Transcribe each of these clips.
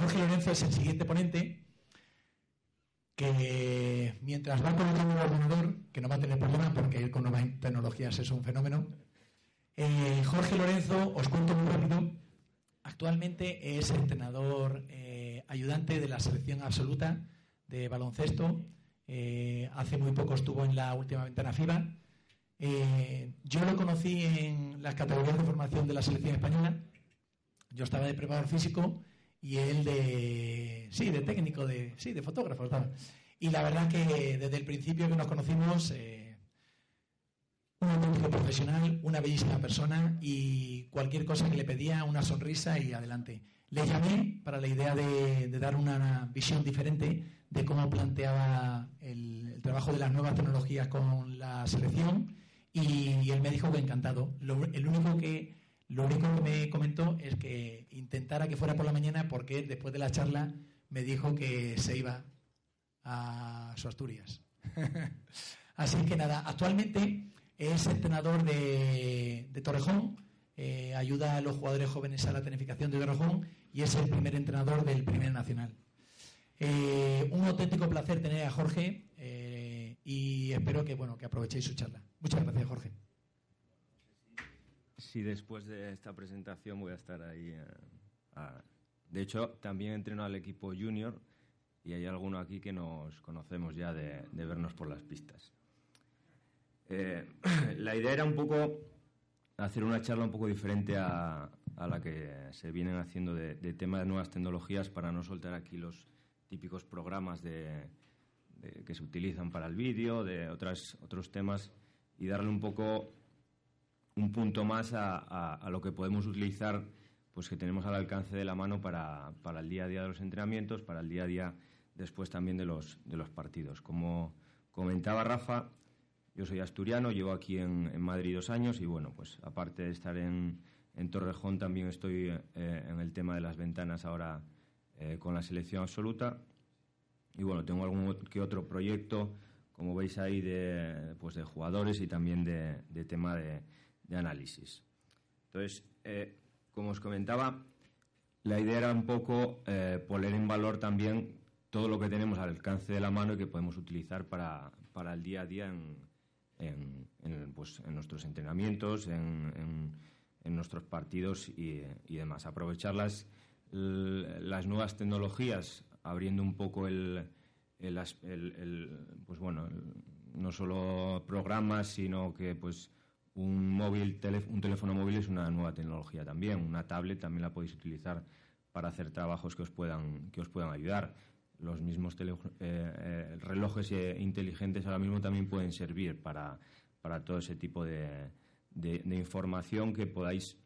Jorge Lorenzo es el siguiente ponente que mientras va colocando un ordenador, que no va a tener problema porque con nuevas tecnologías es un fenómeno, eh, Jorge Lorenzo, os cuento muy rápido, actualmente es entrenador eh, ayudante de la selección absoluta de baloncesto. Eh, hace muy poco estuvo en la última ventana FIBA. yo lo conocí en las categorías de formación de la selección española. Yo estaba de preparador físico y él de, sí, de técnico, de, sí, de fotógrafo. Y la verdad que desde el principio que nos conocimos, eh, un auténtico profesional, una bellísima persona y cualquier cosa que le pedía, una sonrisa y adelante. Le llamé para la idea de, dar una visión diferente de cómo planteaba el, trabajo de las nuevas tecnologías con la selección y, él me dijo que encantado. el único que lo único que me comentó es que intentara que fuera por la mañana porque después de la charla me dijo que se iba a su Asturias. Así que nada, actualmente es entrenador de, Torrejón, eh, ayuda a los jugadores jóvenes a la tenificación de Torrejón y es el primer entrenador del primer nacional. Eh, un auténtico placer tener a Jorge eh, y espero que, bueno, que aprovechéis su charla. Muchas gracias, Jorge. Sí, después de esta presentación voy a estar ahí. Eh, de hecho, también entreno al equipo junior y hay alguno aquí que nos conocemos ya de, vernos por las pistas. Eh, la idea era un poco hacer una charla un poco diferente a, la que se vienen haciendo de, de, tema de nuevas tecnologías para no soltar aquí los típicos programas de, que se utilizan para el vídeo, de otras, otros temas y darle un poco un punto más a, lo que podemos utilizar, pues que tenemos al alcance de la mano para, el día a día de los entrenamientos, para el día a día después también de los, de los partidos. Como comentaba Rafa, yo soy asturiano, llevo aquí en, Madrid dos años y bueno, pues aparte de estar en, Torrejón también estoy eh, en el tema de las ventanas ahora eh, con la selección absoluta. Y bueno, tengo algún que otro proyecto, como veis ahí, de, pues de jugadores y también de tema de, de análisis. Entonces, eh, como os comentaba, la idea era un poco eh, poner en valor también todo lo que tenemos al alcance de la mano y que podemos utilizar para, el día a día en, pues, nuestros entrenamientos, en, nuestros partidos y, demás. Aprovechar las, las nuevas tecnologías, abriendo un poco el, pues bueno, no solo programas, sino que pues un móvil, un teléfono móvil es una nueva tecnología también. Una tablet también la podéis utilizar para hacer trabajos que os puedan, que os puedan ayudar. Los mismos eh, eh, relojes eh, inteligentes ahora mismo también pueden servir para, todo ese tipo de, información que podáis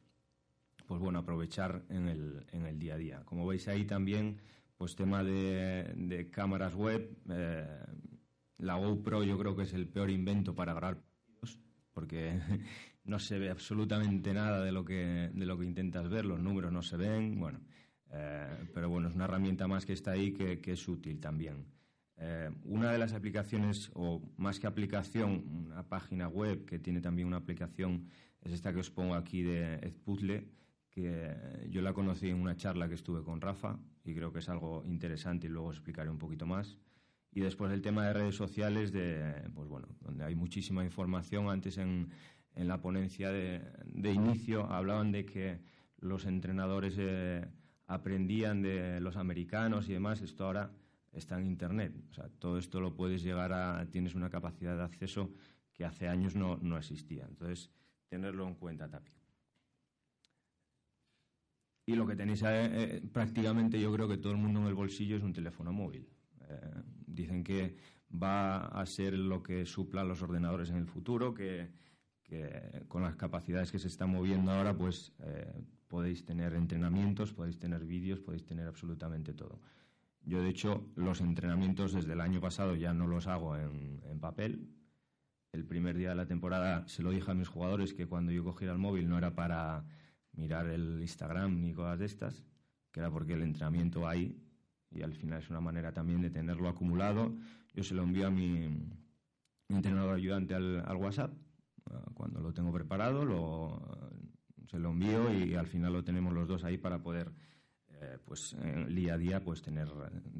pues bueno, aprovechar en el, en el día a día. Como veis ahí también, pues tema de, cámaras web, la GoPro yo creo que es el peor invento para grabar porque no se ve absolutamente nada de lo que, de lo que intentas ver, los números no se ven, bueno, eh, pero bueno, es una herramienta más que está ahí que, es útil también. Eh, una de las aplicaciones, o más que aplicación, una página web que tiene también una aplicación, es esta que os pongo aquí de Edpuzzle, que yo la conocí en una charla que estuve con Rafa y creo que es algo interesante y luego explicaré un poquito más. Y después el tema de redes sociales, de, pues bueno, donde hay muchísima información. Antes en, en la ponencia de, de, inicio hablaban de que los entrenadores eh, aprendían de los americanos y demás. Esto ahora está en Internet. O sea, todo esto lo puedes llegar a... Tienes una capacidad de acceso que hace años no, no existía. Entonces, tenerlo en cuenta, Tapi. Y lo que tenéis eh, eh, prácticamente, yo creo que todo el mundo en el bolsillo es un teléfono móvil. Eh, dicen que va a ser lo que supla los ordenadores en el futuro, que, con las capacidades que se están moviendo ahora, pues eh, podéis tener entrenamientos, podéis tener vídeos, podéis tener absolutamente todo. Yo, de hecho, los entrenamientos desde el año pasado ya no los hago en, papel. El primer día de la temporada se lo dije a mis jugadores que cuando yo cogiera el móvil no era para mirar el Instagram ni cosas de estas, que era porque el entrenamiento hay y al final es una manera también de tenerlo acumulado. Yo se lo envío a mi, entrenador ayudante al, WhatsApp. Cuando lo tengo preparado, lo, se lo envío y al final lo tenemos los dos ahí para poder eh, pues día a día pues tener,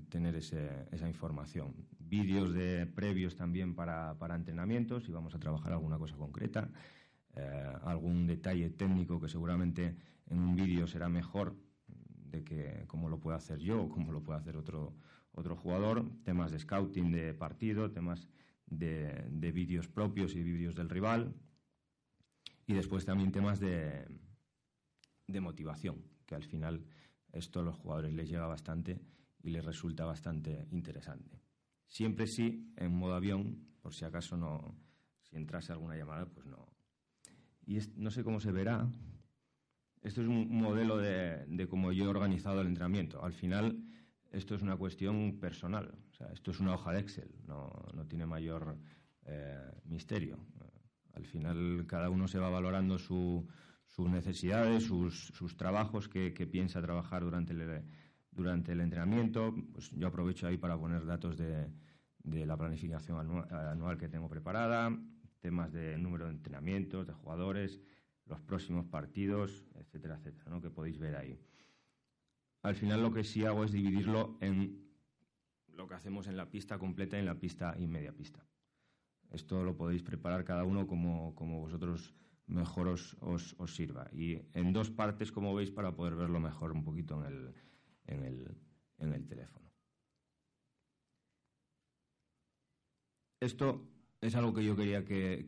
tener esa información. Vídeos de previos también para, para, entrenamientos, si vamos a trabajar alguna cosa concreta, eh, algún detalle técnico que seguramente en un vídeo será mejor de que como lo puedo hacer yo o lo puede hacer otro, otro jugador, temas de scouting de partido, temas de, de vídeos propios y vídeos del rival y después también temas de, de motivación, que al final esto a los jugadores les llega bastante y les resulta bastante interesante. Siempre sí, en modo avión, por si acaso no, si entrase alguna llamada, pues no. Y no sé cómo se verá. Esto es un modelo de, cómo yo he organizado el entrenamiento. Al final, esto es una cuestión personal. O sea, esto es una hoja de Excel, no, tiene mayor eh, misterio. Al final, cada uno se va valorando su, sus necesidades, sus, sus trabajos que, piensa trabajar durante el, durante el entrenamiento. Pues yo aprovecho ahí para poner datos de, de la planificación anual, que tengo preparada, temas de número de entrenamientos, de jugadores, los próximos partidos, etcétera, etcétera, ¿no? que podéis ver ahí. Al final lo que sí hago es dividirlo en lo que hacemos en la pista completa y en la pista y media pista. Esto lo podéis preparar cada uno como, como vosotros mejor os, os, sirva. Y en dos partes, como veis, para poder verlo mejor un poquito en el, en el, en el teléfono. Esto es algo que yo quería que,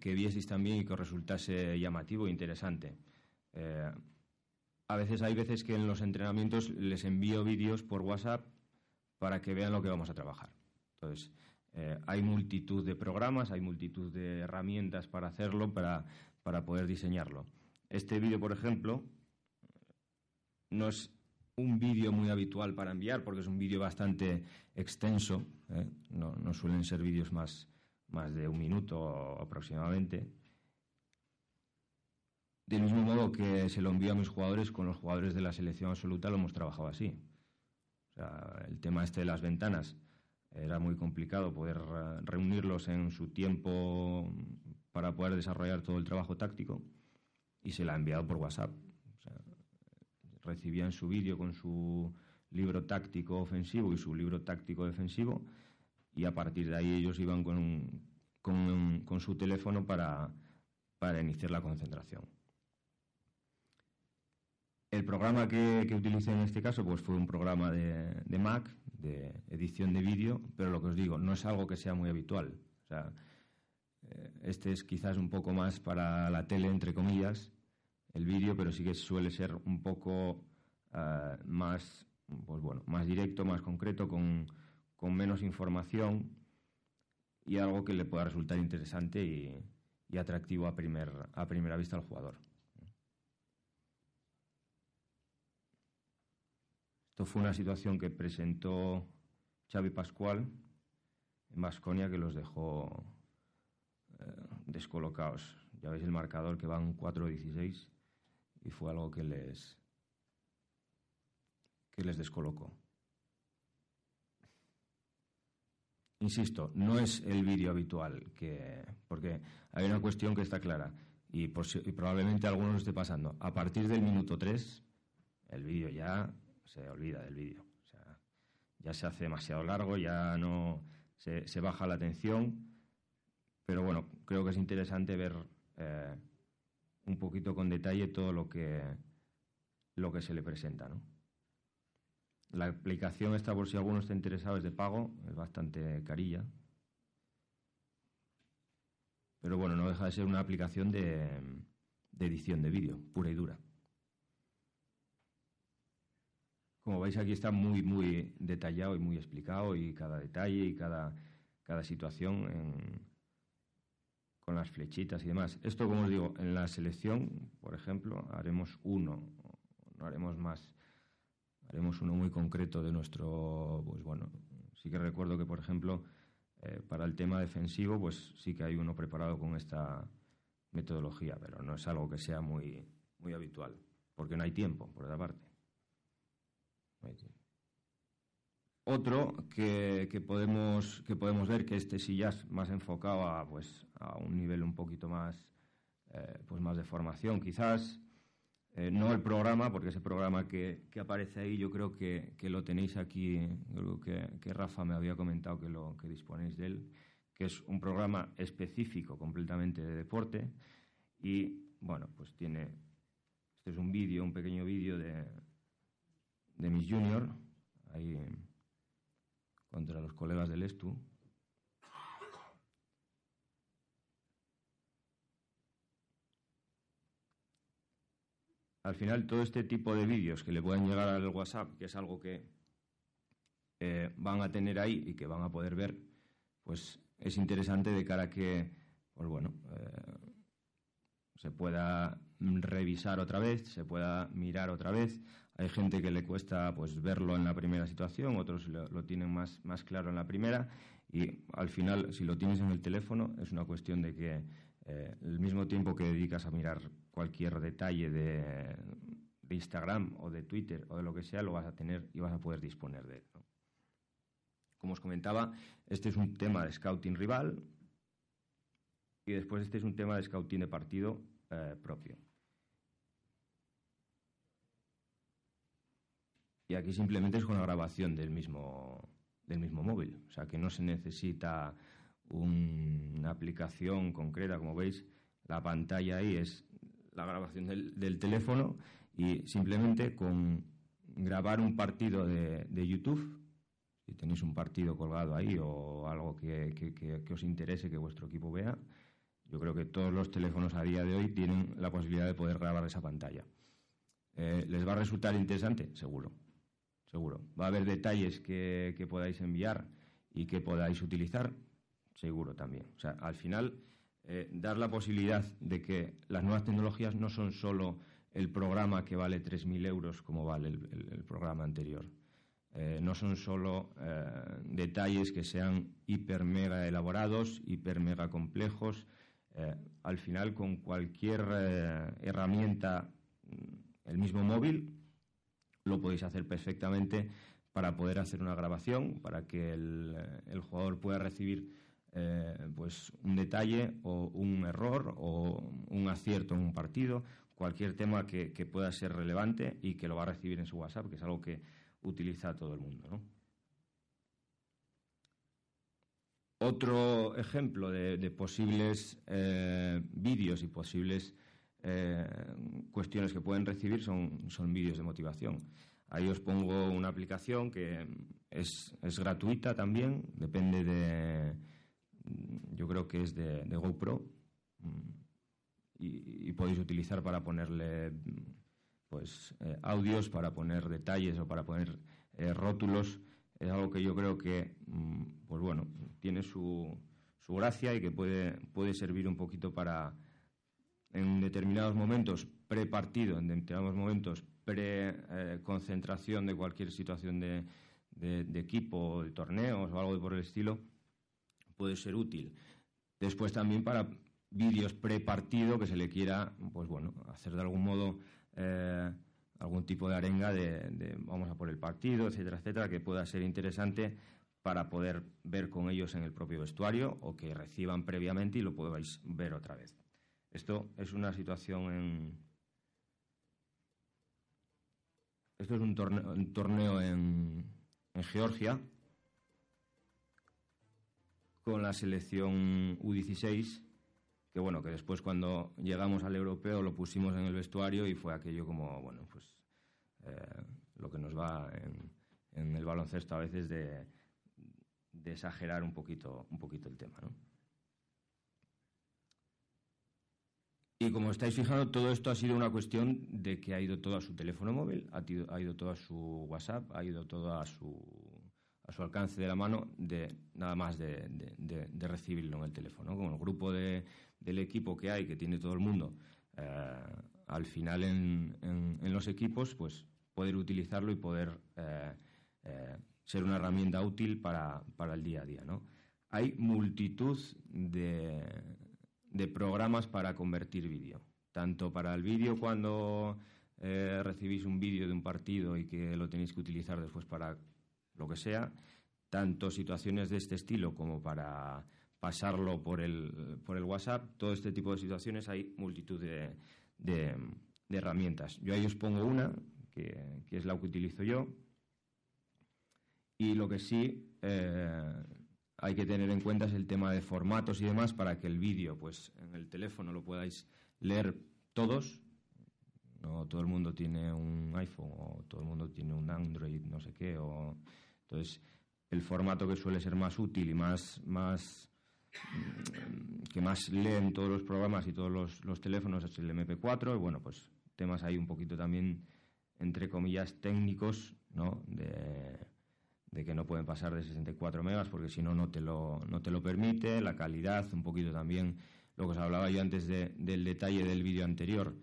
que, vieseis también y que resultase llamativo e interesante. Eh, a veces hay veces que en los entrenamientos les envío vídeos por WhatsApp para que vean lo que vamos a trabajar. Entonces, eh, hay multitud de programas, hay multitud de herramientas para hacerlo, para, para poder diseñarlo. Este vídeo, por ejemplo, no es un vídeo muy habitual para enviar porque es un vídeo bastante extenso, ¿eh? no, no, suelen ser vídeos más, más de un minuto aproximadamente. Del mismo modo que se lo envío a mis jugadores, con los jugadores de la selección absoluta lo hemos trabajado así. O sea, el tema este de las ventanas era muy complicado poder eh, reunirlos en su tiempo para poder desarrollar todo el trabajo táctico y se la ha enviado por WhatsApp. recibían su vídeo con su libro táctico ofensivo y su libro táctico defensivo y a partir de ahí ellos iban con, con, su teléfono para, para iniciar la concentración. El programa que, que, utilicé en este caso pues fue un programa de, de Mac, de edición de vídeo, pero lo que os digo, no es algo que sea muy habitual. O sea, eh, este es quizás un poco más para la tele, entre comillas, el vídeo, pero sí que suele ser un poco eh, más, pues bueno, más directo, más concreto, con, con, menos información y algo que le pueda resultar interesante y, atractivo a, primer, a primera vista al jugador. Esto fue una situación que presentó Xavi Pascual en Vasconia que los dejó eh, descolocados. Ya veis el marcador que van 4-16 y fue algo que les que les descolocó. Insisto, no es el vídeo habitual, que, porque hay una cuestión que está clara y, probablemente a algunos esté pasando. A partir del minuto 3, el vídeo ya se olvida del vídeo. O sea, ya se hace demasiado largo, ya no se, baja la atención. Pero bueno, creo que es interesante ver eh, un poquito con detalle todo lo que, lo que se le presenta. ¿no? La aplicación esta, por si alguno está interesado, es de pago, es bastante carilla. Pero bueno, no deja de ser una aplicación de edición de vídeo, pura y dura. Como veis aquí está muy, muy detallado y muy explicado y cada detalle y cada, cada situación con las flechitas y demás. Esto, como os digo, en la selección, por ejemplo, haremos uno, no haremos más. Haremos uno muy concreto de nuestro, pues bueno, sí que recuerdo que, por ejemplo, eh, para el tema defensivo, pues sí que hay uno preparado con esta metodología, pero no es algo que sea muy, muy habitual, porque no hay tiempo, por otra parte. Otro que, que, podemos, que podemos ver que este sí ya es más enfocado a, pues, a un nivel un poquito más, eh, pues más de formación, quizás. Eh, no el programa, porque ese programa que, que aparece ahí yo creo que, que, lo tenéis aquí, creo que, que Rafa me había comentado que, lo, que disponéis de él, que es un programa específico completamente de deporte y, bueno, pues tiene, este es un vídeo, un pequeño vídeo de, de mis junior, ahí contra los colegas del ESTU. Al final, todo este tipo de vídeos que le pueden llegar al WhatsApp, que es algo que eh, van a tener ahí y que van a poder ver, pues es interesante de cara a que, pues bueno, eh, se pueda revisar otra vez, se pueda mirar otra vez. Hay gente que le cuesta pues verlo en la primera situación, otros lo, tienen más, más claro en la primera y al final si lo tienes en el teléfono es una cuestión de que eh, el mismo tiempo que dedicas a mirar cualquier detalle de, Instagram o de Twitter o de lo que sea, lo vas a tener y vas a poder disponer de él. Como os comentaba, este es un tema de scouting rival y después este es un tema de scouting de partido eh, propio. Y aquí simplemente es con la grabación del mismo, del mismo móvil. O sea que no se necesita una aplicación concreta. Como veis, la pantalla ahí es la grabación del, teléfono y simplemente con grabar un partido de, YouTube, si tenéis un partido colgado ahí o algo que, que, os interese que vuestro equipo vea, yo creo que todos los teléfonos a día de hoy tienen la posibilidad de poder grabar esa pantalla. Eh, ¿Les va a resultar interesante? Seguro seguro. ¿Va a haber detalles que, podáis enviar y que podáis utilizar? Seguro también. O sea, al final, eh, dar la posibilidad de que las nuevas tecnologías no son solo el programa que vale 3.000 euros como vale el, programa anterior. Eh, no son solo eh, detalles que sean hiper mega elaborados, hiper mega complejos. al final, con cualquier herramienta, mm, el mismo móvil, lo podéis hacer perfectamente para poder hacer una grabación, para que el, jugador pueda recibir eh, pues un detalle o un error o un acierto en un partido, cualquier tema que, pueda ser relevante y que lo va a recibir en su WhatsApp, que es algo que utiliza todo el mundo. Otro ejemplo de, posibles eh, vídeos y posibles eh, cuestiones que pueden recibir son, son vídeos de motivación. Ahí os pongo una aplicación que es, es gratuita también, depende de, yo creo que es de, GoPro, mm, y, podéis utilizar para ponerle pues eh, audios, para poner detalles o para poner eh, rótulos. Es algo que yo creo que, mm, pues bueno, tiene su, su gracia y que puede, puede servir un poquito para en determinados momentos pre-partido, en determinados momentos pre-concentración de cualquier situación de, de, equipo, de torneos o algo por el estilo, puede ser útil. Después también para vídeos pre-partido que se le quiera, pues bueno, hacer de algún modo eh, algún tipo de arenga de, vamos a por el partido, etcétera, etcétera, que pueda ser interesante para poder ver con ellos en el propio vestuario o que reciban previamente y lo podáis ver otra vez. Esto es una situación en... Esto es un torneo, en, Georgia con la selección U16, que bueno, que después cuando llegamos al europeo lo pusimos en el vestuario y fue aquello como, bueno, pues eh, lo que nos va en, el baloncesto a veces de, de exagerar un poquito, un poquito el tema, ¿no? Y como estáis fijando, todo esto ha sido una cuestión de que ha ido todo a su teléfono móvil, ha ido, ha ido todo a su WhatsApp, ha ido todo a su, a su alcance de la mano de nada más de, recibirlo en el teléfono. Con el grupo del equipo que hay, que tiene todo el mundo, eh, al final en, los equipos, pues poder utilizarlo y poder eh, eh, ser una herramienta útil para, el día a día. ¿no? Hay multitud de, programas para convertir vídeo, tanto para el vídeo cuando recibís un vídeo de un partido y que lo tenéis que utilizar después para lo que sea, tanto situaciones de este estilo como para pasarlo por el, por el WhatsApp, todo este tipo de situaciones hay multitud de, de, herramientas. Yo ahí os pongo una, que, es la que utilizo yo, y lo que sí eh, hay que tener en cuenta es el tema de formatos y demás para que el vídeo, pues en el teléfono lo podáis leer todos. No todo el mundo tiene un iPhone o todo el mundo tiene un Android, no sé qué. O, entonces, el formato que suele ser más útil y más, más mm, que más leen todos los programas y todos los, teléfonos es el MP4 y bueno, pues temas ahí un poquito también, entre comillas, técnicos, ¿no? De, que no pueden pasar de 64 megas porque si no, no te lo, no te lo permite, la calidad, un poquito también lo que os hablaba yo antes del detalle del vídeo anterior.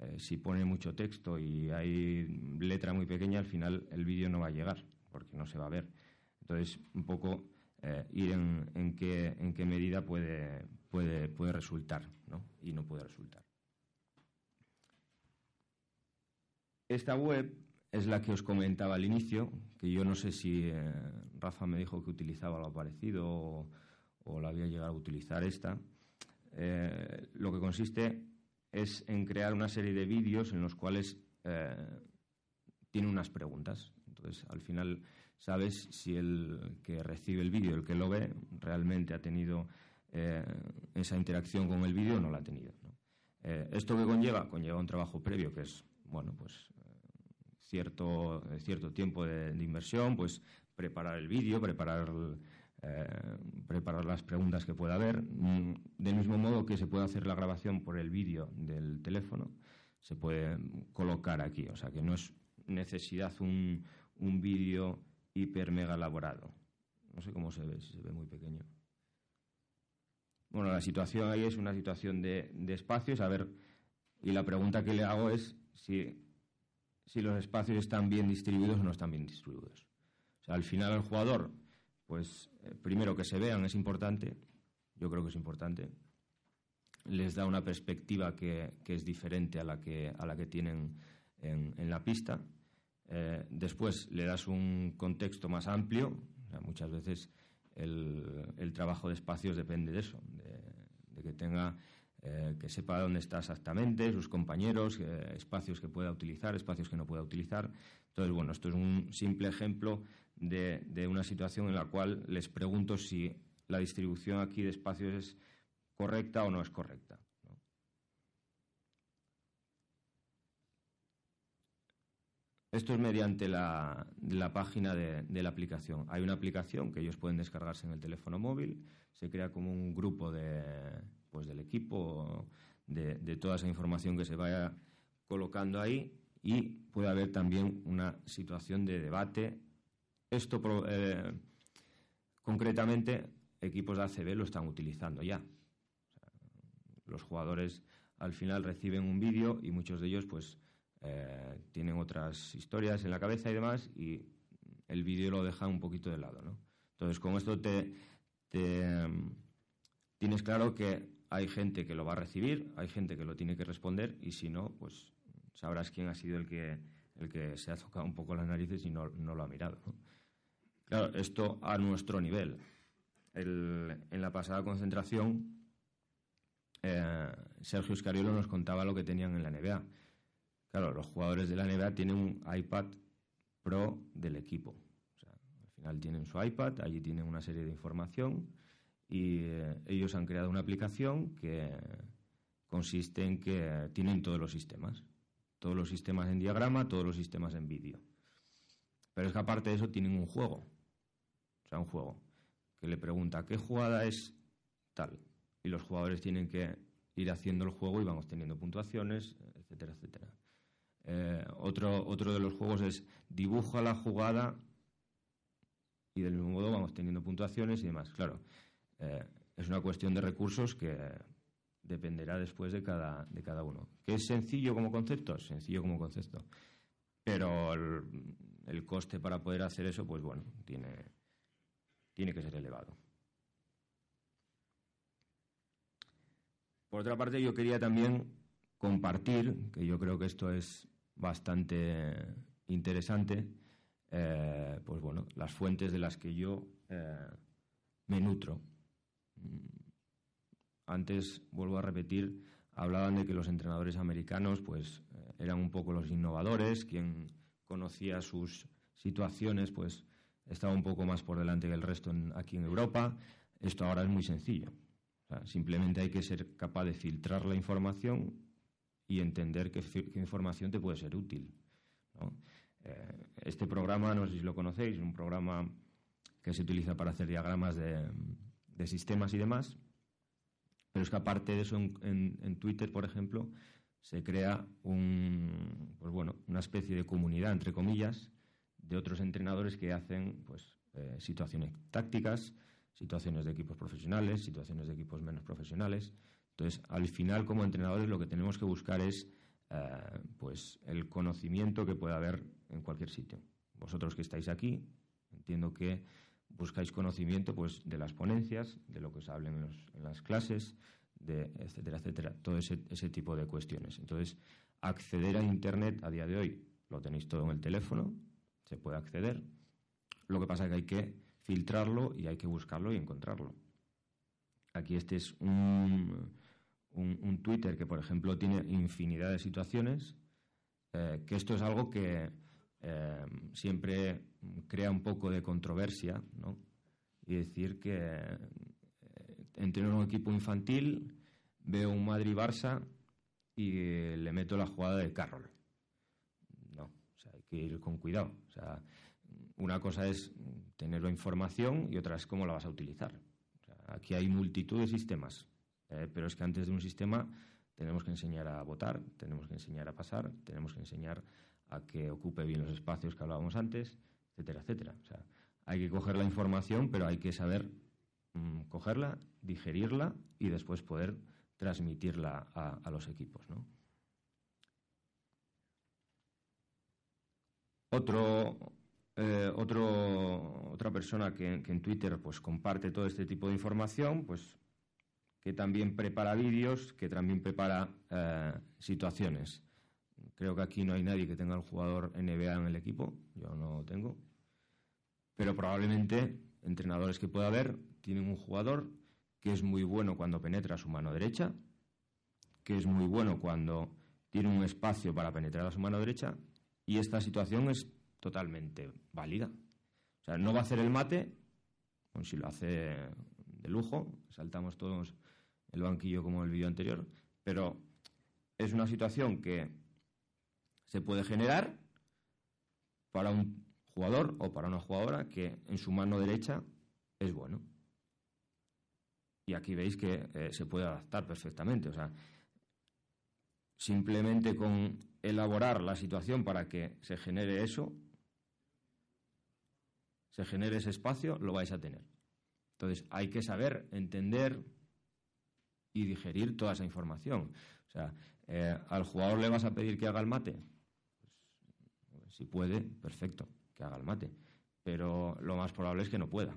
Eh, si pone mucho texto y hay letra muy pequeña, al final el vídeo no va a llegar porque no se va a ver. Entonces, un poco eh, ir en, qué, en qué medida puede, puede, puede resultar ¿no? y no puede resultar. Esta web es la que os comentaba al inicio, que yo no sé si eh, Rafa me dijo que utilizaba algo parecido o, la había llegado a utilizar esta. Eh, lo que consiste es en crear una serie de vídeos en los cuales tiene unas preguntas. Entonces, al final sabes si el que recibe el vídeo, el que lo ve, realmente ha tenido eh, esa interacción con el vídeo o no la ha tenido. Eh, ¿Esto que conlleva? Conlleva un trabajo previo que es, bueno, pues eh, cierto, cierto tiempo de, inversión, pues preparar el vídeo, preparar, preparar las preguntas que pueda haber. Mm, del mismo modo que se puede hacer la grabación por el vídeo del teléfono, se puede colocar aquí. O sea que no es necesidad un, un vídeo hiper mega elaborado. No sé cómo se ve, si se ve muy pequeño. Bueno, la situación ahí es una situación de, espacios. A ver, y la pregunta que le hago es si, si los espacios están bien distribuidos o no están bien distribuidos. Al final el jugador, pues eh, primero que se vean es importante, yo creo que es importante. Les da una perspectiva que, es diferente a la que, a la que tienen en la pista eh, después le das un contexto más amplio. muchas veces el, trabajo de espacios depende de eso, de, que tenga, eh, que sepa dónde está exactamente, sus compañeros, eh, espacios que pueda utilizar, espacios que no pueda utilizar. Entonces, bueno, esto es un simple ejemplo de, de una situación en la cual les pregunto si la distribución aquí de espacios es correcta o no es correcta. Esto es mediante la, página de, la aplicación. Hay una aplicación que ellos pueden descargarse en el teléfono móvil, se crea como un grupo de, pues, del equipo, de, toda esa información que se vaya colocando ahí y puede haber también una situación de debate. Esto, eh, concretamente, equipos de ACB lo están utilizando ya. los jugadores al final reciben un vídeo y muchos de ellos, pues, eh, tienen otras historias en la cabeza y demás, y el vídeo lo deja un poquito de lado, ¿no? Entonces, con esto te, em, tienes claro que hay gente que lo va a recibir, hay gente que lo tiene que responder, y si no, pues sabrás quién ha sido el que, el que se ha tocado un poco las narices y no, lo ha mirado. Claro, esto a nuestro nivel. en la pasada concentración, eh, Sergio Escariolo nos contaba lo que tenían en la NBA Claro, los jugadores de la NBA tienen un iPad Pro del equipo. al final tienen su iPad, allí tienen una serie de información y eh, ellos han creado una aplicación que consiste en que tienen todos los sistemas. Todos los sistemas en diagrama, todos los sistemas en vídeo. Pero es que aparte de eso tienen un juego. O sea, un juego que le pregunta qué jugada es tal. Y los jugadores tienen que ir haciendo el juego y vamos teniendo puntuaciones, etcétera, etcétera. Eh, otro, otro de los juegos es dibuja la jugada y del mismo modo vamos teniendo puntuaciones y demás. Claro, eh, es una cuestión de recursos que dependerá después de cada, de cada uno. ¿Que es sencillo como concepto? Sencillo como concepto. Pero el, coste para poder hacer eso, pues bueno, tiene, tiene que ser elevado. Por otra parte, yo quería también compartir, que yo creo que esto es bastante interesante, eh, pues bueno, las fuentes de las que yo eh, me nutro. Antes, vuelvo a repetir, hablaban de que los entrenadores americanos pues eh, eran un poco los innovadores, quien conocía sus situaciones pues estaba un poco más por delante que el resto aquí en Europa. Esto ahora es muy sencillo. simplemente hay que ser capaz de filtrar la información y entender qué, información te puede ser útil. Eh, este programa, no sé si lo conocéis, es un programa que se utiliza para hacer diagramas de sistemas y demás pero es que aparte de eso, en, Twitter, por ejemplo, se crea un, pues una especie de comunidad, entre comillas, de otros entrenadores que hacen pues, eh, situaciones tácticas, situaciones de equipos profesionales, situaciones de equipos menos profesionales. Entonces, al final, como entrenadores, lo que tenemos que buscar es eh, pues, el conocimiento que pueda haber en cualquier sitio. Vosotros que estáis aquí, entiendo que buscáis conocimiento pues, de las ponencias, de lo que os hablen en, las clases, de etcétera, etcétera, todo ese, ese tipo de cuestiones. Entonces, acceder a Internet a día de hoy lo tenéis todo en el teléfono, se puede acceder. Lo que pasa es que hay que filtrarlo y hay que buscarlo y encontrarlo. Aquí este es un, Twitter que, por ejemplo, tiene infinidad de situaciones, eh, que esto es algo que eh, siempre crea un poco de controversia, ¿no? Y decir que eh, entreno un equipo infantil, veo un Madrid-Barça y le meto la jugada de Carroll. No, o sea, hay que ir con cuidado. O sea, una cosa es tener la información y otra es cómo la vas a utilizar. aquí hay multitud de sistemas, eh, pero es que antes de un sistema tenemos que enseñar a votar, tenemos que enseñar a pasar, tenemos que enseñar a que ocupe bien los espacios que hablábamos antes, etcétera, etcétera. O sea, hay que coger la información, pero hay que saber mm, cogerla, digerirla y después poder transmitirla a, los equipos, Otro, eh, otro, otra persona que, en Twitter pues, comparte todo este tipo de información, pues que también prepara vídeos, que también prepara eh, situaciones. Creo que aquí no hay nadie que tenga el jugador NBA en el equipo, yo no tengo. Pero probablemente entrenadores que pueda haber tienen un jugador que es muy bueno cuando penetra su mano derecha, que es muy bueno cuando tiene un espacio para penetrar a su mano derecha, y esta situación es totalmente válida. O sea, no va a hacer el mate, si lo hace de lujo, saltamos todos el banquillo como el vídeo anterior, pero es una situación que se puede generar para un jugador o para una jugadora que en su mano derecha es bueno. Y aquí veis que eh, se puede adaptar perfectamente. O sea, simplemente con elaborar la situación para que se genere eso, se genere ese espacio, lo vais a tener. Entonces, hay que saber entender y digerir toda esa información. O sea, eh, al jugador le vas a pedir que haga el mate, si puede, perfecto, que haga el mate. Pero lo más probable es que no pueda.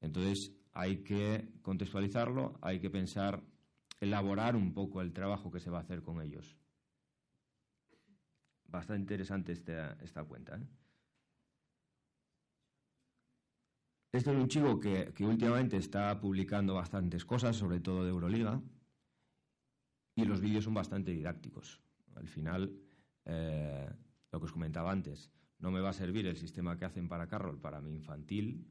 Entonces hay que contextualizarlo, hay que pensar, elaborar un poco el trabajo que se va a hacer con ellos. Bastante interesante esta, esta cuenta. ¿eh? Este es un chico que, últimamente está publicando bastantes cosas, sobre todo de Euroliga, y los vídeos son bastante didácticos. Al final, eh, lo que os comentaba antes, no me va a servir el sistema que hacen para Carroll para mi infantil,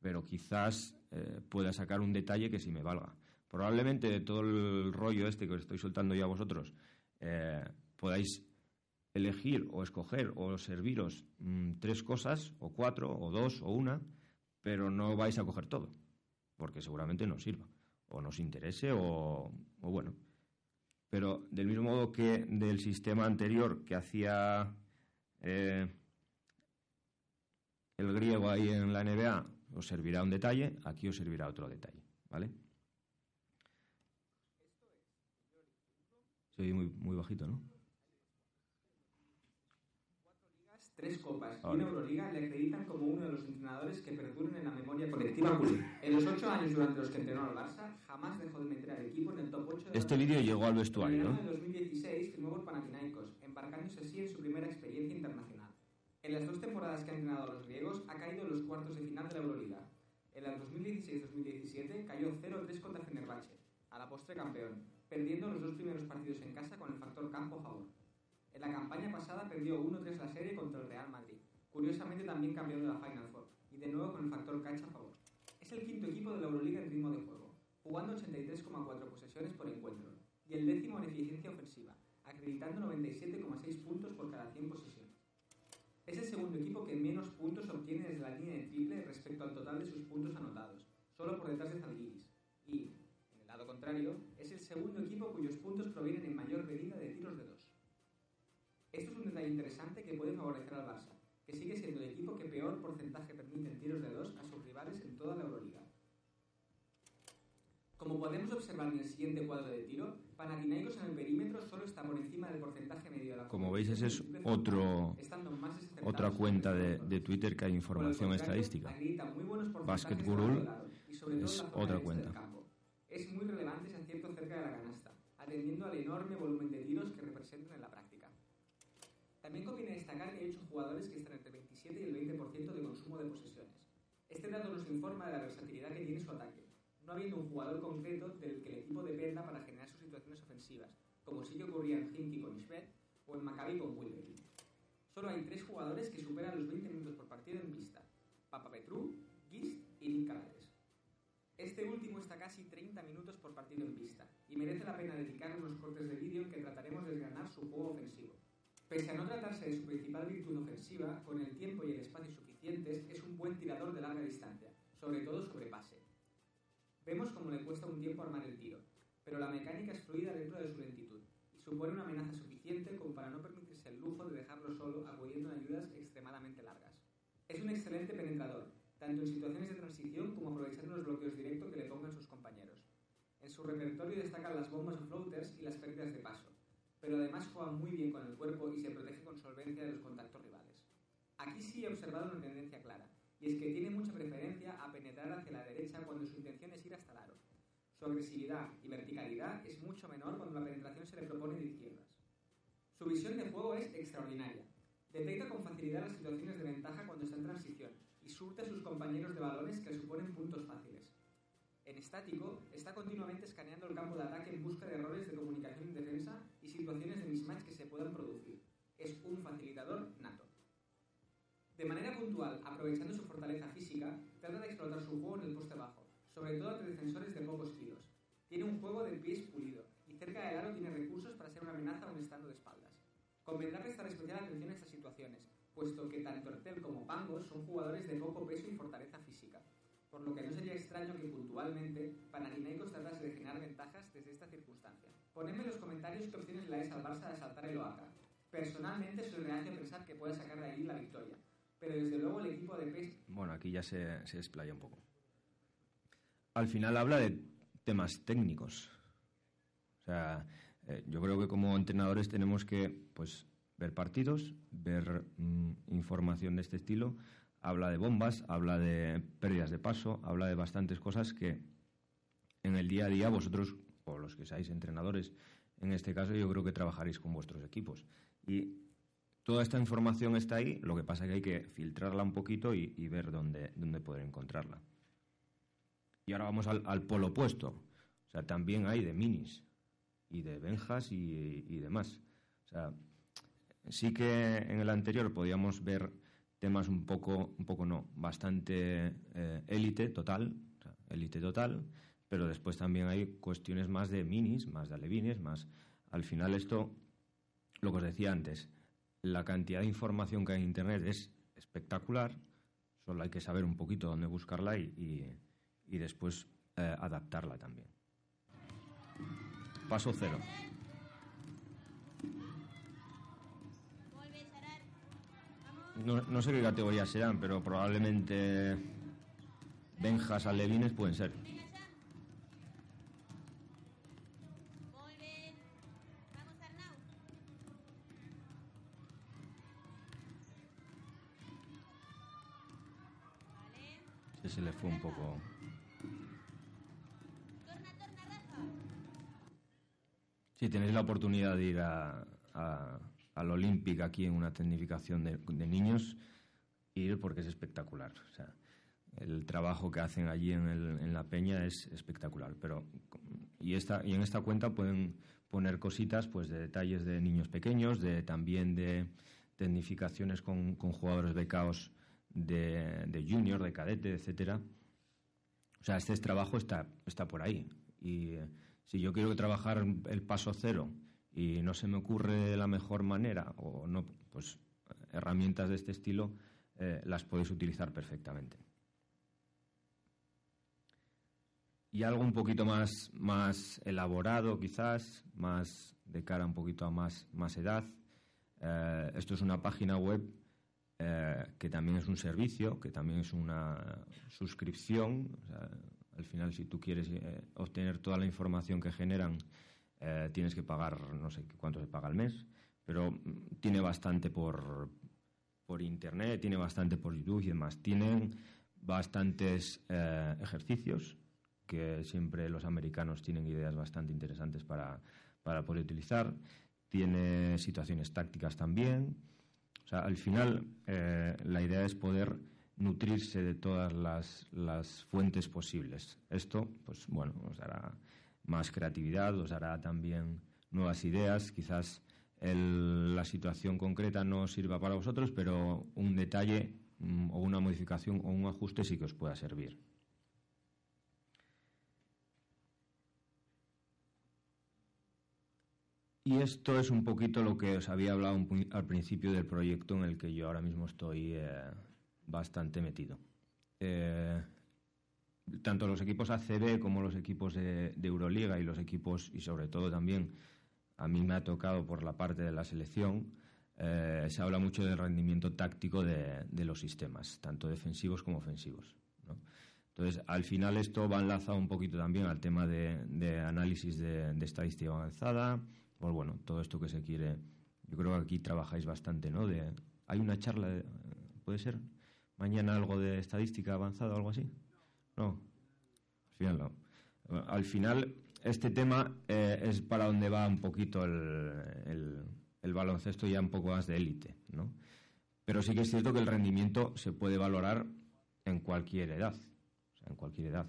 pero quizás eh, pueda sacar un detalle que sí me valga. Probablemente de todo el rollo este que os estoy soltando ya a vosotros, eh, podáis elegir o escoger o serviros mm, tres cosas, o cuatro, o dos, o una, pero no vais a coger todo, porque seguramente no sirva, o nos interese, o bueno. Pero del mismo modo que del sistema anterior que hacía eh, el griego ahí en la NBA, os servirá un detalle, aquí os servirá otro detalle, ¿vale? Se muy, muy bajito, ¿no? Tres copas. y una Euroliga le acreditan como uno de los entrenadores que perduran en la memoria colectiva. En los ocho años durante los que entrenó al Barça, jamás dejó de meter al equipo en el top 8 de Este vídeo llegó al vestuario, En el 2016 firmó por Panathinaikos, embarcándose así en su primera experiencia internacional. En las dos temporadas que ha entrenado a los griegos, ha caído en los cuartos de final de la Euroliga. En la 2016-2017 cayó 0-3 contra Fenerbahce, a la postre campeón, perdiendo los dos primeros partidos en casa con el factor campo a favor. En la campaña pasada perdió 1-3 la serie contra el Real Madrid, curiosamente también campeón de la Final Four, y de nuevo con el factor cancha a favor. Es el quinto equipo de la Euroliga en ritmo de juego, jugando 83,4 posesiones por encuentro, y el décimo en eficiencia ofensiva, acreditando 97,6 puntos por cada 100 posesiones. Es el segundo equipo que menos puntos obtiene desde la línea de triple respecto al total de sus puntos anotados, solo por detrás de Zalgiris. Y, en el lado contrario, es el segundo equipo cuyos puntos provienen en mayor medida de tiros de dos. Esto es un detalle interesante que puede favorecer al Barça, que sigue siendo el equipo que peor porcentaje permite en tiros de dos a sus rivales en toda la Euroliga. Como podemos observar en el siguiente cuadro de tiro, Panathinaikos en el perímetro solo está por encima del porcentaje medio de la Como veis, ese es otro, otra cuenta de, de, Twitter que hay información estadística. Basket Guru es otra cuenta. Es muy relevante ese acierto cerca de la canasta, atendiendo al enorme volumen de tiros que representan práctica. También conviene destacar que hay 8 jugadores que están entre el 27 y el 20% de consumo de posesiones. Este dato nos informa de la versatilidad que tiene su ataque, no habiendo un jugador concreto del que el equipo dependa para generar sus situaciones ofensivas, como sí que ocurría en Hinky con Schmidt o en Maccabi con Wilbery. Solo hay tres jugadores que superan los 20 minutos por partido en vista, Papa Petru, Gist y Nick Calades. Este último está casi 30 minutos por partido en vista, y merece la pena dedicar unos cortes de vídeo en que trataremos de desgranar su juego ofensivo. Pese a no tratarse de su principal virtud ofensiva, con el tiempo y el espacio suficientes es un buen tirador de larga distancia, sobre todo sobre pase. Vemos cómo le cuesta un tiempo armar el tiro, pero la mecánica es fluida dentro de su lentitud y supone una amenaza suficiente como para no permitirse el lujo de dejarlo solo acudiendo a ayudas extremadamente largas. Es un excelente penetrador, tanto en situaciones de transición como aprovechando los bloqueos directos que le pongan sus compañeros. En su repertorio destacan las bombas floaters y las pérdidas de paso, pero además juega muy bien con el cuerpo y se protege con solvencia de los contactos rivales. Aquí sí he observado una tendencia clara, y es que tiene mucha preferencia a penetrar hacia la derecha cuando su intención es ir hasta el aro. Su agresividad y verticalidad es mucho menor cuando la penetración se le propone de izquierdas. Su visión de juego es extraordinaria. Detecta con facilidad las situaciones de ventaja cuando está en transición y surte a sus compañeros de balones que suponen puntos fáciles. En estático, está continuamente escaneando el campo de ataque en busca de errores de comunicación en defensa y situaciones de mismatch que se puedan producir. Es un facilitador nato. De manera puntual, aprovechando su fortaleza física, trata de explotar su juego en el poste bajo, sobre todo ante defensores de pocos tiros. Tiene un juego de pies pulido y cerca del aro tiene recursos para ser una amenaza aún estando de espaldas. Convendrá prestar especial atención a estas situaciones, puesto que tanto Ertel como Pangos son jugadores de poco peso y fortaleza física por lo que no sería extraño que puntualmente Panathinaikos tratase de generar ventajas desde esta circunstancia. Ponedme en los comentarios qué opciones le dais al Barça de saltar el Oaca. Personalmente soy reacio a pensar que puede sacar de ahí la victoria, pero desde luego el equipo de PES... Bueno, aquí ya se, se desplaya un poco. Al final habla de temas técnicos. O sea, eh, yo creo que como entrenadores tenemos que pues, ver partidos, ver mm, información de este estilo, habla de bombas, habla de pérdidas de paso, habla de bastantes cosas que en el día a día vosotros, o los que seáis entrenadores, en este caso yo creo que trabajaréis con vuestros equipos. Y toda esta información está ahí, lo que pasa es que hay que filtrarla un poquito y, ver dónde, dónde, poder encontrarla. Y ahora vamos al, polo opuesto. O sea, también hay de minis y de benjas y, y demás. O sea, sí que en el anterior podíamos ver temas un poco, un poco no, bastante eh, élite total, élite total, pero después también hay cuestiones más de minis, más de alevines, más... Al final esto, lo que os decía antes, la cantidad de información que hay en Internet es espectacular, solo hay que saber un poquito dónde buscarla y, y, después eh, adaptarla también. Paso cero. No, sé qué categorías serán, pero probablemente Benjas alevines pueden ser. se le fue un poco. Si tenéis la oportunidad de ir a, al Olympic aquí en una tecnificación de, niños, ir porque es espectacular. O sea, el trabajo que hacen allí en, en, la peña es espectacular. Pero y esta y en esta cuenta pueden poner cositas, pues de detalles de niños pequeños, de también de tecnificaciones con, con jugadores becados de, junior, de cadete, etcétera. O sea, este trabajo está, está por ahí. Y eh, si yo quiero trabajar el paso cero y no se me ocurre la mejor manera o no, pues herramientas de este estilo eh, las podéis utilizar perfectamente. Y algo un poquito más, más elaborado, quizás, más de cara un poquito a más, más edad. Eh, esto es una página web eh, que también es un servicio, que también es una suscripción. al final, si tú quieres obtener toda la información que generan, eh, tienes que pagar, no sé cuánto se paga al mes, pero mm, tiene bastante por, por Internet, tiene bastante por YouTube y demás. Tienen bastantes ejercicios que siempre los americanos tienen ideas bastante interesantes para, para poder utilizar. Tiene situaciones tácticas también o sea, al final eh, la idea es poder nutrirse de todas las, fuentes posibles. Esto, pues bueno, os dará más creatividad, os dará también nuevas ideas. Quizás la situación concreta no sirva para vosotros, pero un detalle mm, o una modificación o un ajuste sí que os pueda servir. Y esto es un poquito lo que os había hablado al principio del proyecto en el que yo ahora mismo estoy eh, bastante metido. Eh, tanto los equipos ACB como los equipos de, Euroliga y los equipos, y sobre todo también a mí me ha tocado por la parte de la selección, eh, se habla mucho del rendimiento táctico de, los sistemas, tanto defensivos como ofensivos. Entonces, al final esto va enlazado un poquito también al tema de, análisis de estadística avanzada, pues bueno, todo esto que se quiere, yo creo que aquí trabajáis bastante, ¿no? De, hay una charla, ¿puede ser? Mañana algo de estadística avanzada o algo así. No, al final no. Al final, este tema eh, es para donde va un poquito el, el, baloncesto ya un poco más de élite, ¿no? Pero sí que es cierto que el rendimiento se puede valorar en cualquier edad, o sea, en cualquier edad.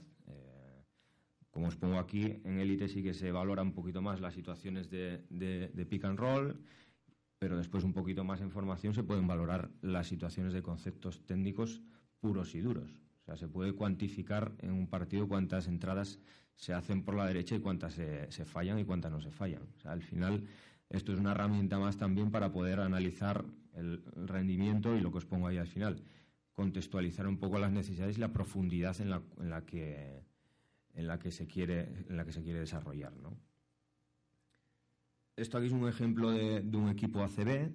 Como os pongo aquí, en élite sí que se valora un poquito más las situaciones de, pick and roll, pero después un poquito más en formación se pueden valorar las situaciones de conceptos técnicos puros y duros. O sea, se puede cuantificar en un partido cuántas entradas se hacen por la derecha y cuántas se, fallan y cuántas no se fallan. O sea, al final, esto es una herramienta más también para poder analizar el, rendimiento y lo que os pongo ahí al final, contextualizar un poco las necesidades y la profundidad en la que se quiere desarrollar. ¿no? Esto aquí es un ejemplo de, un equipo ACB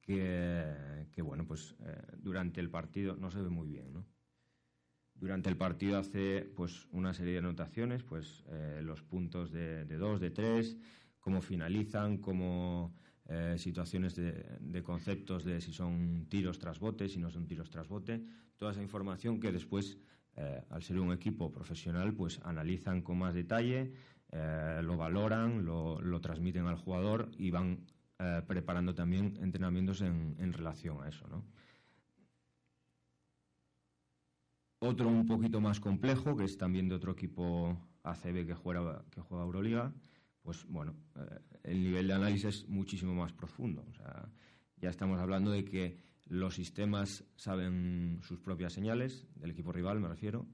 que, bueno, pues eh, durante el partido no se ve muy bien, ¿no? Durante el partido hace pues una serie de anotaciones, pues eh, los puntos de, dos, de tres, cómo finalizan, cómo eh, situaciones de, de, conceptos de si son tiros tras bote, si no son tiros tras bote, toda esa información que después eh, al ser un equipo profesional, pues analizan con más detalle, eh, lo valoran, lo, transmiten al jugador y van eh, preparando también entrenamientos en, relación a eso. Otro un poquito más complejo, que es también de otro equipo ACB que juega, que juega Euroliga, pues bueno, el nivel de análisis es muchísimo más profundo. ya estamos hablando de que los sistemas saben sus propias señales, del equipo rival me refiero,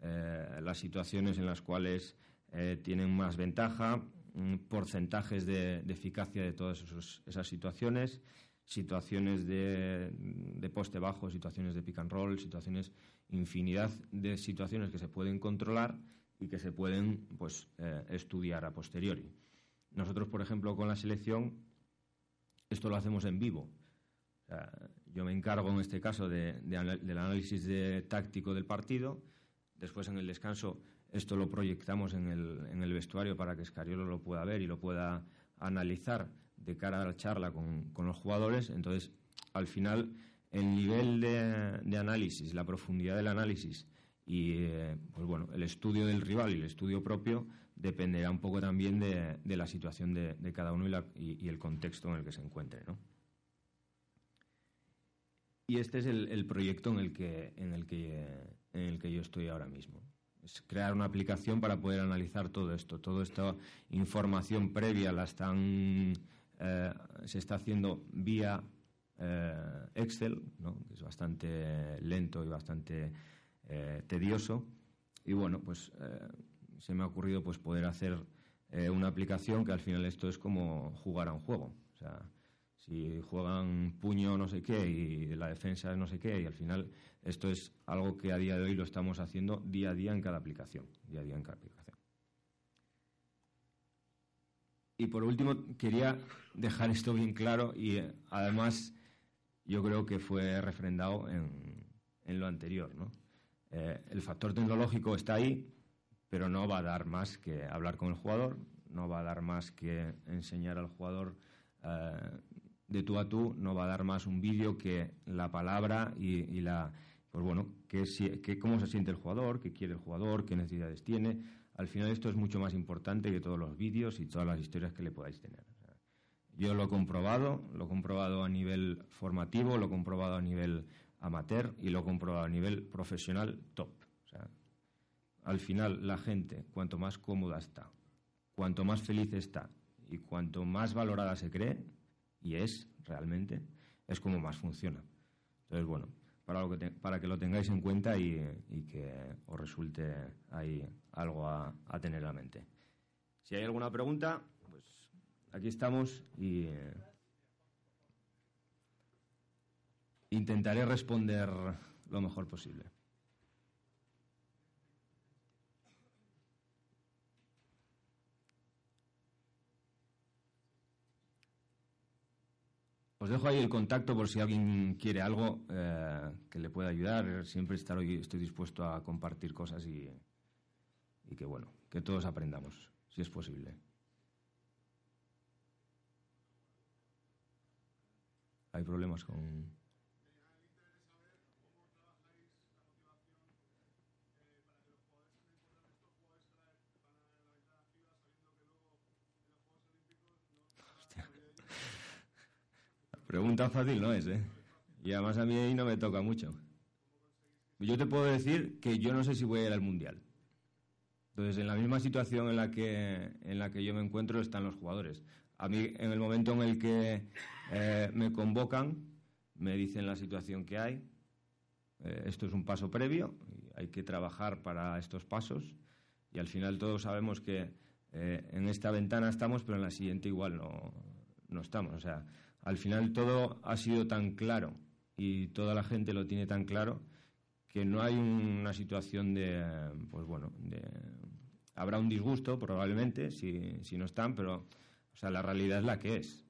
eh, las situaciones en las cuales eh, tienen más ventaja, mm, porcentajes de, eficacia de todas esas situaciones, situaciones de, poste bajo, situaciones de pick and roll, situaciones, infinidad de situaciones que se pueden controlar y que se pueden pues, eh, estudiar a posteriori. Nosotros, por ejemplo, con la selección, esto lo hacemos en vivo. Yo me encargo en este caso del análisis de, táctico del partido, Después, en el descanso, esto lo proyectamos en el, en el vestuario para que Escariolo lo pueda ver y lo pueda analizar de cara a la charla con, con los jugadores. Entonces, al final, el nivel de, análisis, la profundidad del análisis y eh, pues bueno, el estudio del rival y el estudio propio dependerá un poco también de, la situación de, cada uno y, la, y, el contexto en el que se encuentre. ¿no? Y este es el, el, proyecto en el, que, en, el que, en el que yo estoy ahora mismo. Es crear una aplicación para poder analizar todo esto. Toda esta información previa la están, eh, se está haciendo vía eh, Excel, ¿no? que es bastante lento y bastante eh, tedioso. Y bueno, pues eh, se me ha ocurrido pues poder hacer una aplicación que al final esto es como jugar a un juego. O sea, si juegan puño no sé qué y la defensa no sé qué y al final esto es algo que a día de hoy lo estamos haciendo día a día en cada aplicación, día a día en cada aplicación. Y por último quería dejar esto bien claro y además yo creo que fue refrendado en, en lo anterior, ¿no? Eh, el factor tecnológico está ahí, pero no va a dar más que hablar con el jugador, no va a dar más que enseñar al jugador eh, de tú a tú, no va a dar más un vídeo que la palabra y, la, pues bueno, que, cómo se siente el jugador, qué quiere el jugador, qué necesidades tiene. Al final esto es mucho más importante que todos los vídeos y todas las historias que le podáis tener. Yo lo he comprobado, lo he comprobado a nivel formativo, lo he comprobado a nivel amateur y lo he comprobado a nivel profesional top. O sea, al final la gente, cuanto más cómoda está, cuanto más feliz está y cuanto más valorada se cree, y es realmente, es como más funciona. Entonces, bueno, para, lo que, para que lo tengáis en cuenta y, y, que os resulte ahí algo a, a, tener en la mente. Si hay alguna pregunta, aquí estamos y eh, intentaré responder lo mejor posible. Os dejo ahí el contacto por si alguien quiere algo eh, que le pueda ayudar. Siempre estoy, estoy dispuesto a compartir cosas y, y que, bueno, que todos aprendamos, si es posible. Hay problemas con... Pregunta fácil no es, ¿eh? Y además a mí ahí no me toca mucho. Yo te puedo decir que yo no sé si voy a ir al Mundial. Entonces, en la misma situación en la que, en la que yo me encuentro están los jugadores. A mí, en el momento en el que eh, me convocan, me dicen la situación que hay. Eh, esto es un paso previo, hay que trabajar para estos pasos. Y al final todos sabemos que eh, en esta ventana estamos, pero en la siguiente igual no, no estamos. O sea, al final todo ha sido tan claro y toda la gente lo tiene tan claro que no hay una situación de, pues bueno, de, habrá un disgusto probablemente si, si no están, pero o sea, la realidad es la que es.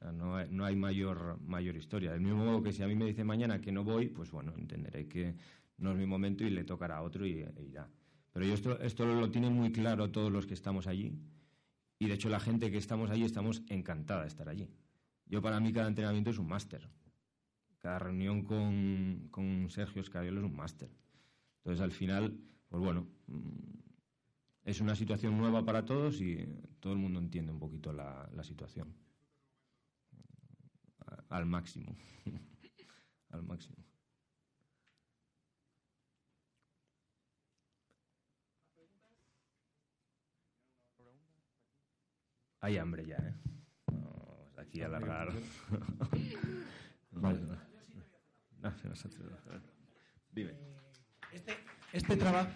No, hay, no hay mayor, mayor historia. Del mismo modo que si a mí me dice mañana que no voy, pues bueno, entenderé que no es mi momento y le tocará a otro y e irá. Pero yo esto, esto lo tienen muy claro todos los que estamos allí y de hecho la gente que estamos allí estamos encantada de estar allí. Yo para mí cada entrenamiento es un máster. Cada reunión con, con Sergio Escariolo es un máster. Entonces al final, pues bueno, mm, es una situación nueva para todos y todo el mundo entiende un poquito la situación. Al máximo. Al máximo. Hay hambre ya, ¿eh? aquí alargar. vale. No, Dime. Este, este trabajo.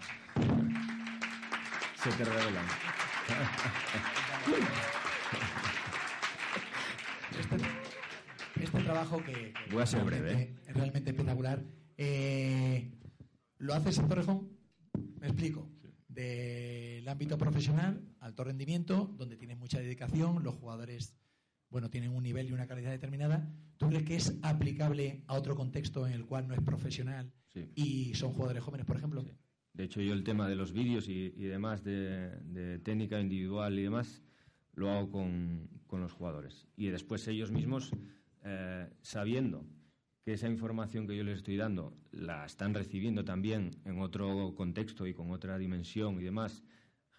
Se te revela. Este, este trabajo que, que Voy a ser realmente, breve. es realmente espectacular. Eh, ¿Lo haces en Torrejón? Me explico. Del ámbito profesional, alto rendimiento, donde tienes mucha dedicación, los jugadores bueno, tienen un nivel y una calidad determinada. ¿Tú crees que es aplicable a otro contexto en el cual no es profesional Sí. y son jugadores jóvenes, por ejemplo? Sí. De hecho, yo el tema de los vídeos y, demás de, técnica individual y demás lo hago con, los jugadores. Y después ellos mismos, eh, sabiendo que esa información que yo les estoy dando la están recibiendo también en otro contexto y con otra dimensión y demás,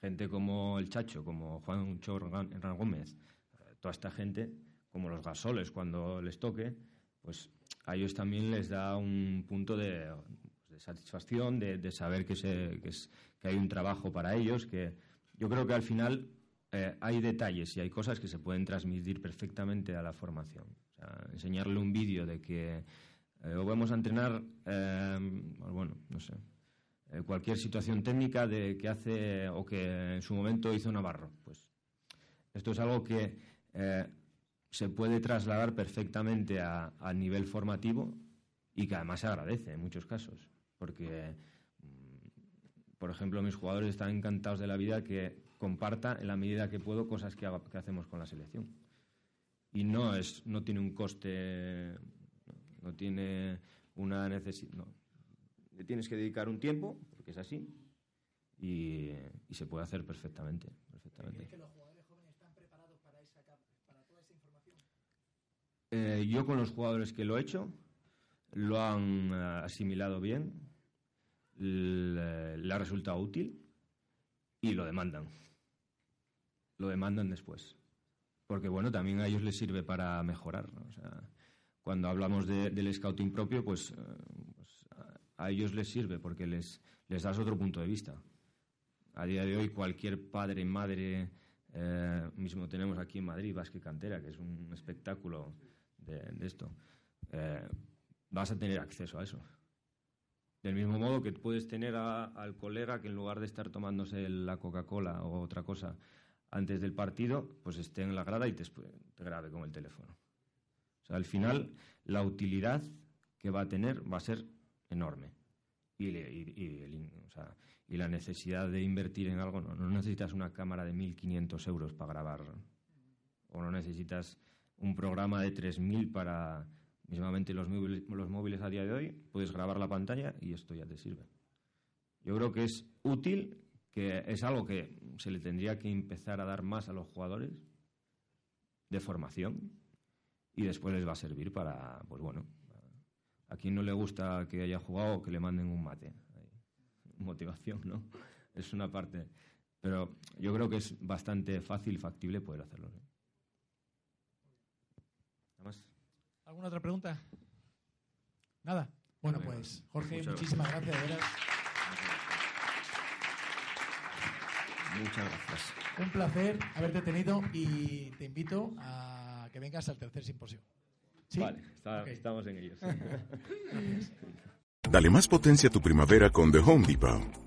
gente como el Chacho, como Juan Chor Gómez, eh, toda esta gente, como los gasoles cuando les toque, pues a ellos también les da un punto de, satisfacción, de, saber que, hay un trabajo para ellos, que yo creo que al final eh, hay detalles y hay cosas que se pueden transmitir perfectamente a la formación. Enseñarle un vídeo de que eh, o vamos a entrenar, eh, bueno, no sé, cualquier situación técnica de que hace o que en su momento hizo Navarro. Pues esto es algo que se puede trasladar perfectamente a, a, nivel formativo y que además se agradece en muchos casos porque, mm, por ejemplo, mis jugadores están encantados de la vida que comparta en la medida que puedo cosas que, hacemos con la selección. Y no, es, no tiene un coste, no tiene una necesidad. No. Le tienes que dedicar un tiempo, porque es así, y, se puede hacer perfectamente. perfectamente. que los jugadores jóvenes están preparados para, toda esa información? Eh, yo con los jugadores que lo he hecho, lo han eh, asimilado bien, le, ha resultado útil y lo demandan. Lo demandan después. Porque, bueno, también a ellos les sirve para mejorar. cuando hablamos del scouting propio, pues, eh, pues a, ellos les sirve porque les, les das otro punto de vista. A día de hoy, cualquier padre madre, eh, mismo tenemos aquí en Madrid, Basque Cantera, que es un espectáculo de, esto vas a tener acceso a eso. Del mismo modo que puedes tener al colega que en lugar de estar tomándose la Coca-Cola o otra cosa antes del partido, pues esté en la grada y te, grabe con el teléfono. O sea, al final la utilidad que va a tener va a ser enorme. Y, la necesidad de invertir en algo, no, no necesitas una cámara de 1.500 euros para grabar, o no necesitas un programa de 3.000 para Mismamente los móviles, los móviles a día de hoy puedes grabar la pantalla y esto ya te sirve. Yo creo que es útil, que es algo que se le tendría que empezar a dar más a los jugadores de formación y después les va a servir para, pues bueno, a quien no le gusta que haya jugado que le manden un mate. Motivación, ¿no? Es una parte. Pero yo creo que es bastante fácil, factible poder hacerlo. Nada más. ¿Alguna otra pregunta? Nada. Bueno, pues Jorge, muchísimas gracias, de veras. Muchas gracias. Un placer haberte tenido y te invito a que vengas al tercer simposio. Vale, estamos en ellos. Dale más potencia a tu primavera con The Home Depot.